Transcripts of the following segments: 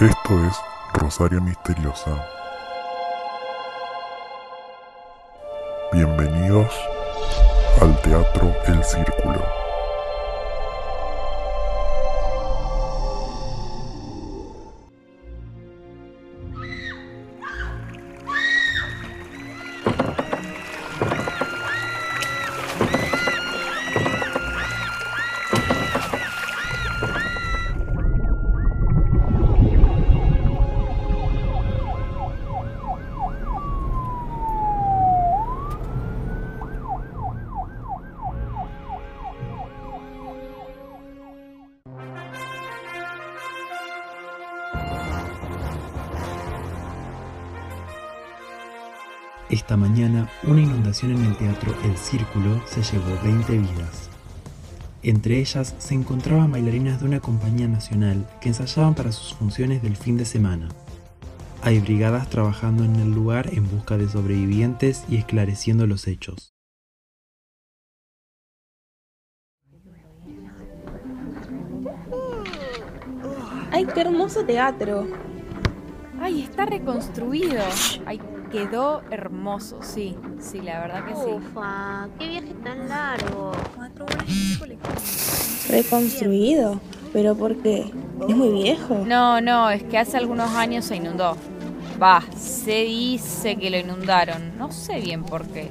Esto es Rosario Misteriosa. Bienvenidos al Teatro El Círculo. Esta mañana, una inundación en el teatro El Círculo se llevó 20 vidas. Entre ellas se encontraban bailarinas de una compañía nacional que ensayaban para sus funciones del fin de semana. Hay brigadas trabajando en el lugar en busca de sobrevivientes y esclareciendo los hechos. ¡Ay, qué hermoso teatro! Ay, está reconstruido. Ay, quedó hermoso, sí. Sí, la verdad que sí. Ufa, qué viaje tan largo. ¿Reconstruido? ¿Pero por qué? ¿Es muy viejo? No, no, es que hace algunos años se inundó. Va, se dice que lo inundaron. No sé bien por qué.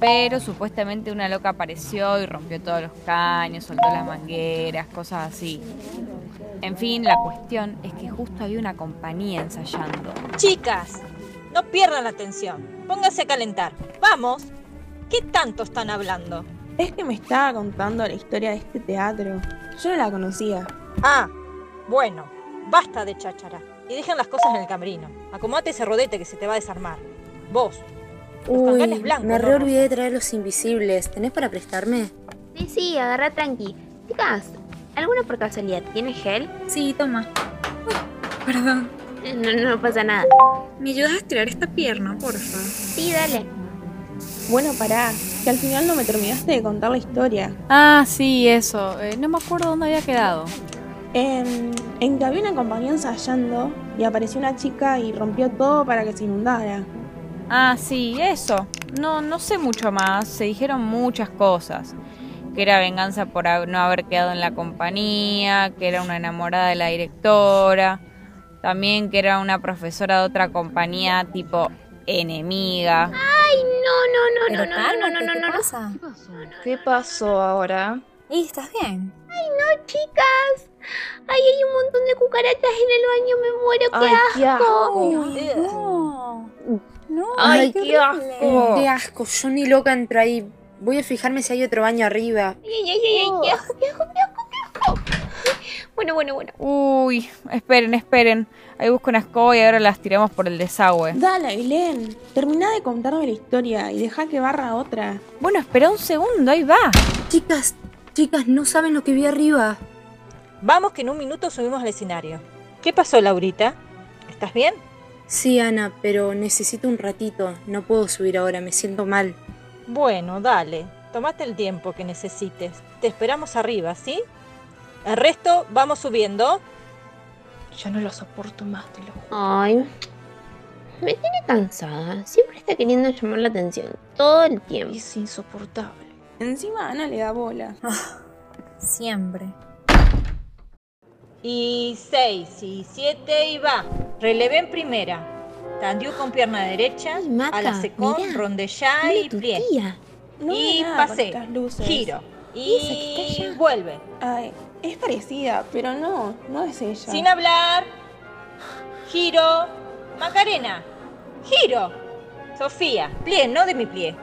Pero supuestamente una loca apareció y rompió todos los caños, soltó las mangueras, cosas así. En fin, la cuestión es que justo había una compañía ensayando. Chicas, no pierdan la atención. Pónganse a calentar. Vamos. ¿Qué tanto están hablando? Es que me estaba contando la historia de este teatro. Yo no la conocía. Ah, bueno. Basta de cháchara. Y dejen las cosas en el camerino. Acomódate ese rodete que se te va a desarmar. Vos. Los Uy, blancos, me re olvidé de traer los invisibles. ¿Tenés para prestarme? Sí, sí, agarra tranqui. Chicas, ¿alguna por casualidad tiene gel? Sí, toma. Uy, perdón. No, no pasa nada. ¿Me ayudas a estirar esta pierna, porfa? Sí, dale. Bueno, pará, que al final no me terminaste de contar la historia. Ah, sí, eso. Eh, no me acuerdo dónde había quedado. En, en que había una compañía ensayando y apareció una chica y rompió todo para que se inundara. Ah, sí, eso. No, no sé mucho más. Se dijeron muchas cosas. Que era venganza por no haber quedado en la compañía, que era una enamorada de la directora, también que era una profesora de otra compañía tipo enemiga. Ay, no, no, no, Pero no, no, no, no, no, ¿qué no, no. pasa? ¿Qué pasó ahora? Ey, ¿estás bien? No, chicas. Ay, hay un montón de cucarachas en el baño, me muero, qué Ay, asco. qué asco. No. No, Ay, qué asco. Qué asco, yo ni loca entro ahí. Voy a fijarme si hay otro baño arriba. Ay, ay, ay, ay, qué asco, qué asco, qué asco, qué asco. Bueno, bueno, bueno. Uy, esperen, esperen. Ahí busco una escoba y ahora las tiramos por el desagüe. Dale, Ailén, terminá de contarme la historia y deja que barra otra. Bueno, espera un segundo, ahí va. Chicas, chicas, no saben lo que vi arriba. Vamos que en un minuto subimos al escenario. ¿Qué pasó, Laurita? ¿Estás bien? Sí, Ana, pero necesito un ratito. No puedo subir ahora, me siento mal. Bueno, dale. Tomate el tiempo que necesites. Te esperamos arriba, ¿sí? El resto vamos subiendo. Ya no lo soporto más, te lo juro. Ay, me tiene cansada. Siempre está queriendo llamar la atención. Todo el tiempo. Es insoportable. Encima Ana le da bola. Siempre. Y seis, y siete, y va. Relevé en primera. Tandiu con pierna derecha. Ay, Maca, a la secón, mirá. rondellá y plie. No y pasé. Giro. ¿Y Y vuelve. Ay, es parecida, pero no, no es ella. Sin hablar. Giro. Macarena. Giro. Sofía. Plie, no de mi plie.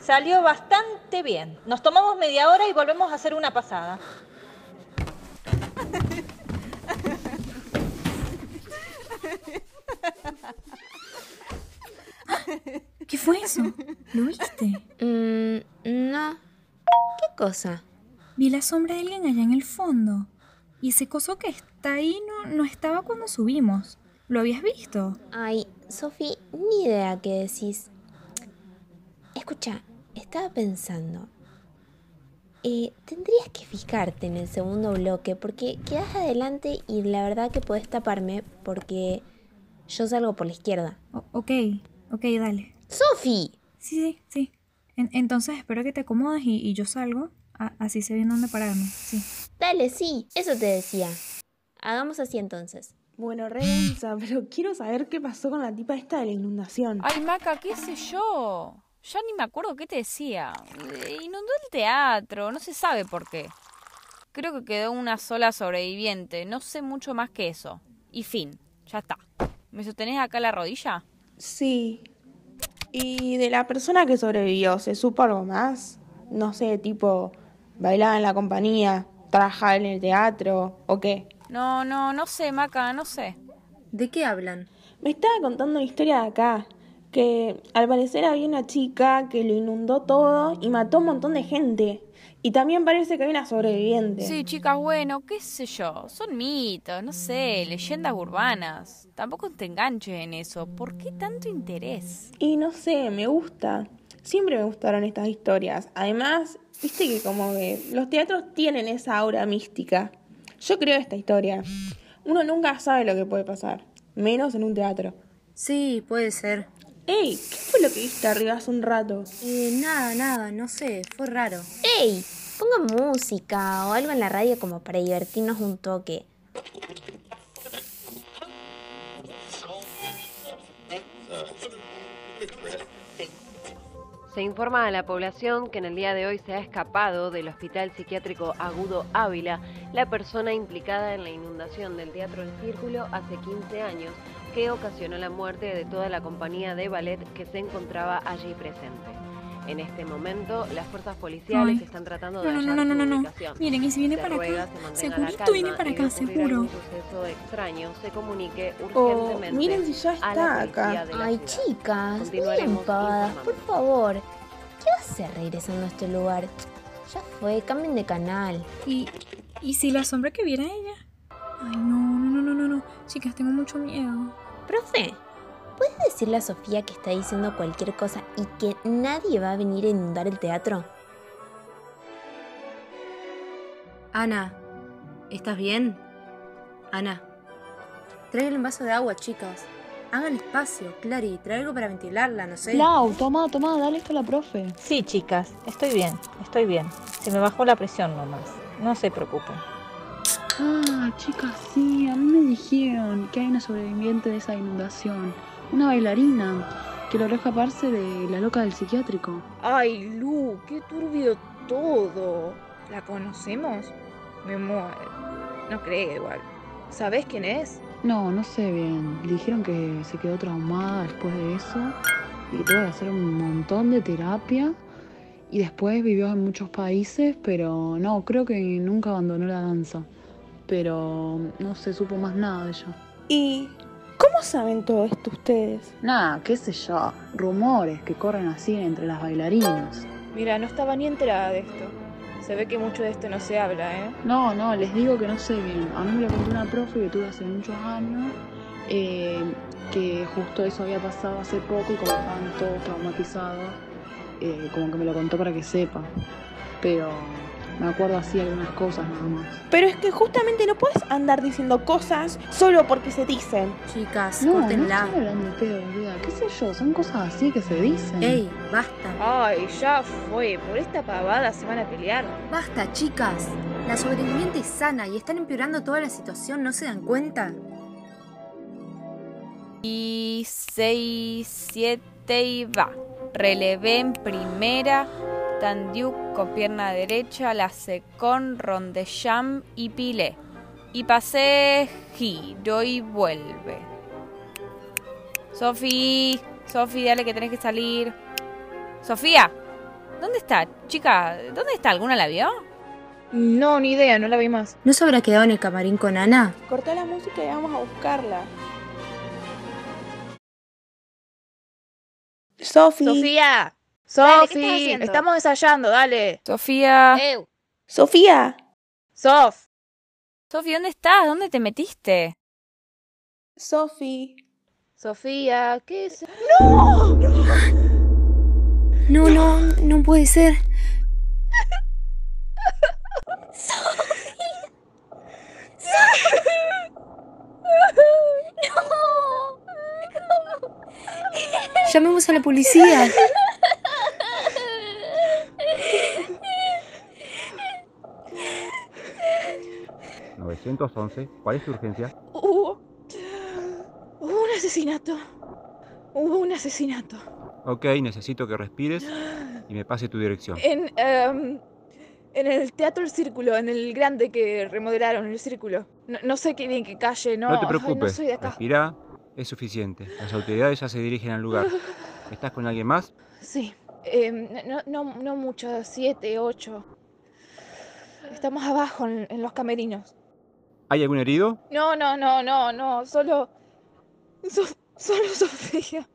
Salió bastante bien. Nos tomamos media hora y volvemos a hacer una pasada. ¿Qué fue eso? ¿Lo viste? Mm, no. ¿Qué cosa? Vi la sombra de alguien allá en el fondo. Y ese coso que está ahí no, no estaba cuando subimos. ¿Lo habías visto? Ay, Sofi, ni idea qué decís. Escucha, estaba pensando. Eh, tendrías que fijarte en el segundo bloque porque quedas adelante y la verdad que podés taparme porque yo salgo por la izquierda. O- ok, ok, dale. ¡Sofi! Sí, sí, sí. En- entonces espero que te acomodes y, y yo salgo. A- así sé bien dónde pararme. Sí. Dale, sí, eso te decía. Hagamos así entonces. Bueno, re densa, pero quiero saber qué pasó con la tipa esta de la inundación. Ay, Maca, qué sé yo. Ya ni me acuerdo qué te decía. Inundó el teatro, no se sabe por qué. Creo que quedó una sola sobreviviente, no sé mucho más que eso. Y fin, ya está. ¿Me sostenés acá la rodilla? Sí. ¿Y de la persona que sobrevivió, se supo algo más? No sé, tipo, bailaba en la compañía, trabajaba en el teatro, o qué. No, no, no sé, Maca, no sé. ¿De qué hablan? Me estaba contando una historia de acá, que al parecer había una chica que lo inundó todo y mató a un montón de gente. Y también parece que hay una sobreviviente. Sí, chicas, bueno, qué sé yo. Son mitos, no sé, leyendas urbanas. Tampoco te enganches en eso. ¿Por qué tanto interés? Y no sé, me gusta. Siempre me gustaron estas historias. Además, viste que como que los teatros tienen esa aura mística. Yo creo esta historia. Uno nunca sabe lo que puede pasar, menos en un teatro. Sí, puede ser. ¡Ey! ¿Qué fue lo que viste arriba hace un rato? Eh, nada, nada, no sé, fue raro. ¡Ey! Ponga música o algo en la radio como para divertirnos un toque. Se informa a la población que en el día de hoy se ha escapado del Hospital Psiquiátrico Agudo Ávila la persona implicada en la inundación del Teatro El Círculo hace 15 años que ocasionó la muerte de toda la compañía de ballet que se encontraba allí presente. En este momento, las fuerzas policiales Ay. están tratando de No, no, no, no, no, no. Miren, y si viene Se para acá, segurito viene para acá, seguro. algún suceso extraño se comunique Oh, miren si ya está acá. Ay, chicas, digan pavadas, por favor. ¿Qué va a hacer regresando a este lugar? Ya fue, cambien de canal. ¿Y, ¿Y si la sombra que viera ella? Ay, no, no, no, no, no, no. Chicas, tengo mucho miedo. Profe, ¿puedes decirle a Sofía que está diciendo cualquier cosa y que nadie va a venir a inundar el teatro? Ana, ¿estás bien? Ana, traigan un vaso de agua, chicas. Hagan espacio, Clary, trae algo para ventilarla, no sé. Lau, toma, toma, dale esto a la profe. Sí, chicas, estoy bien, estoy bien. Se me bajó la presión nomás. No se preocupen. Ah, chicas, sí, a mí me dijeron que hay una sobreviviente de esa inundación. Una bailarina que logró escaparse de la loca del psiquiátrico. Ay, Lu, qué turbio todo. ¿La conocemos? Me muero. No creo igual. ¿Sabes quién es? No, no sé bien. Le dijeron que se quedó traumada después de eso y que tuvo que hacer un montón de terapia. Y después vivió en muchos países, pero no, creo que nunca abandonó la danza. Pero no se supo más nada de ella. ¿Y cómo saben todo esto ustedes? Nada, qué sé yo, rumores que corren así entre las bailarinas. Mira, no estaba ni enterada de esto. Se ve que mucho de esto no se habla, ¿eh? No, no, les digo que no sé bien. A mí me lo contó una profe que tuve hace muchos años, eh, que justo eso había pasado hace poco y como estaban todos traumatizados, eh, como que me lo contó para que sepa. Pero me acuerdo así algunas cosas nada más. Pero es que justamente no puedes andar diciendo cosas solo porque se dicen. Chicas, No, no córtenla. estoy hablando de pedo, boluda. ¿Qué sé yo? Son cosas así que se dicen. Ey, basta. Ay, ya fue. Por esta pavada se van a pelear. Basta, chicas. La sobreviviente es sana y están empeorando toda la situación, ¿no se dan cuenta? Y 6, 7 y va. Relevé en primera. Tandiuk con pierna derecha. La secón, rondejam y pilé. Y pasé, giro y vuelve. Sofi, Sofi, dale que tenés que salir. Sofía, ¿dónde está? Chica, ¿dónde está? ¿Alguna la vio? No, ni idea, no la vi más. ¿No se habrá quedado en el camarín con Ana? Cortá la música y vamos a buscarla. Sofi. Sofía. Dale, ¿qué estás Sofi, estamos ensayando, dale. Sofía. Eu. Sofía. Sof. Sofi, ¿dónde estás? ¿Dónde te metiste? Sofi. Sofía, ¿qué es? No, no, no puede ser. Llamemos a la policía. ¿911? ¿Cuál es tu urgencia? Hubo. Hubo un asesinato. Hubo un asesinato. Ok, necesito que respires y me pase tu dirección. En. em, en el Teatro El Círculo, en el grande que remodelaron, el Círculo. No, no sé qué bien qué calle, no. No te ay, preocupes, no soy de acá. respirá, es suficiente. Las autoridades ya se dirigen al lugar. ¿Estás con alguien más? Sí. em, no, no, no mucho, siete, ocho. Estamos abajo en, en los camerinos. ¿Hay algún herido? No, no, no, no, no. Solo. So- solo Sofía.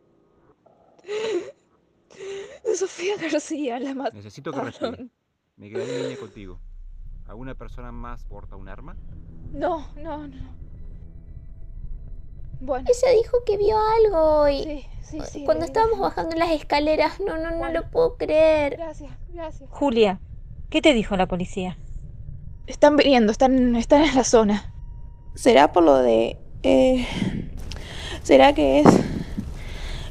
Sofía García, la más. Necesito que. Me quedaré en línea contigo. ¿Alguna persona más porta un arma? No, no, no. Bueno. Ella dijo que vio algo hoy. Sí, sí, sí. Cuando estábamos bajando las escaleras. No, no, no Bueno. lo puedo creer. Gracias, gracias. Julia, ¿qué te dijo la policía? Están viniendo, están, están en la zona. ¿Será por lo de... eh, ¿Será que es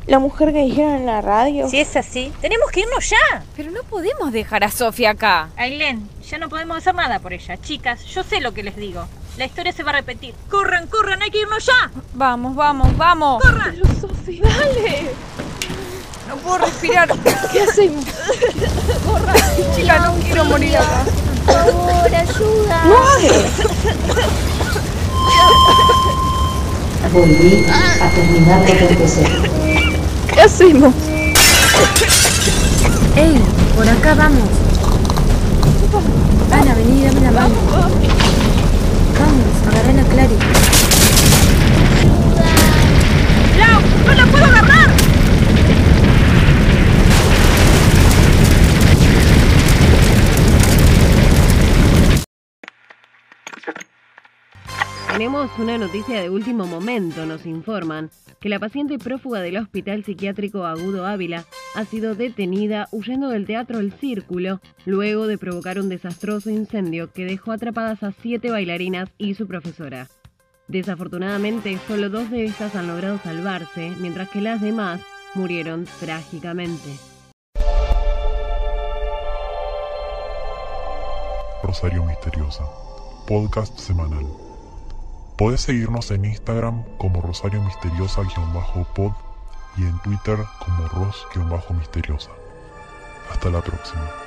la mujer que dijeron en la radio? Si es así, tenemos que irnos ya. Pero no podemos dejar a Sofía acá. Ailén, ya no podemos hacer nada por ella. Chicas, yo sé lo que les digo. La historia se va a repetir. ¡Corran, corran! ¡Hay que irnos ya! Vamos, vamos, vamos. ¡Corran! Pero Sofi, dale. No puedo respirar. ¿Qué hacemos? Chica, no quiero morir acá. Por favor, ayuda. Volví a terminar lo que empecé. ¿Qué hacemos? ¡Ey! Por acá vamos. Ana, vení, dame la mano. Vamos, agarren a Clary. ¡Lau! ¡No la puedo agarrar! Tenemos una noticia de último momento, nos informan que la paciente prófuga del Hospital Psiquiátrico Agudo Ávila ha sido detenida huyendo del Teatro El Círculo luego de provocar un desastroso incendio que dejó atrapadas a siete bailarinas y su profesora. Desafortunadamente, solo dos de estas han logrado salvarse, mientras que las demás murieron trágicamente. Rosario Misteriosa, podcast semanal. Podés seguirnos en Instagram como Rosario Misteriosa-pod y en Twitter como Ros-Misteriosa. Hasta la próxima.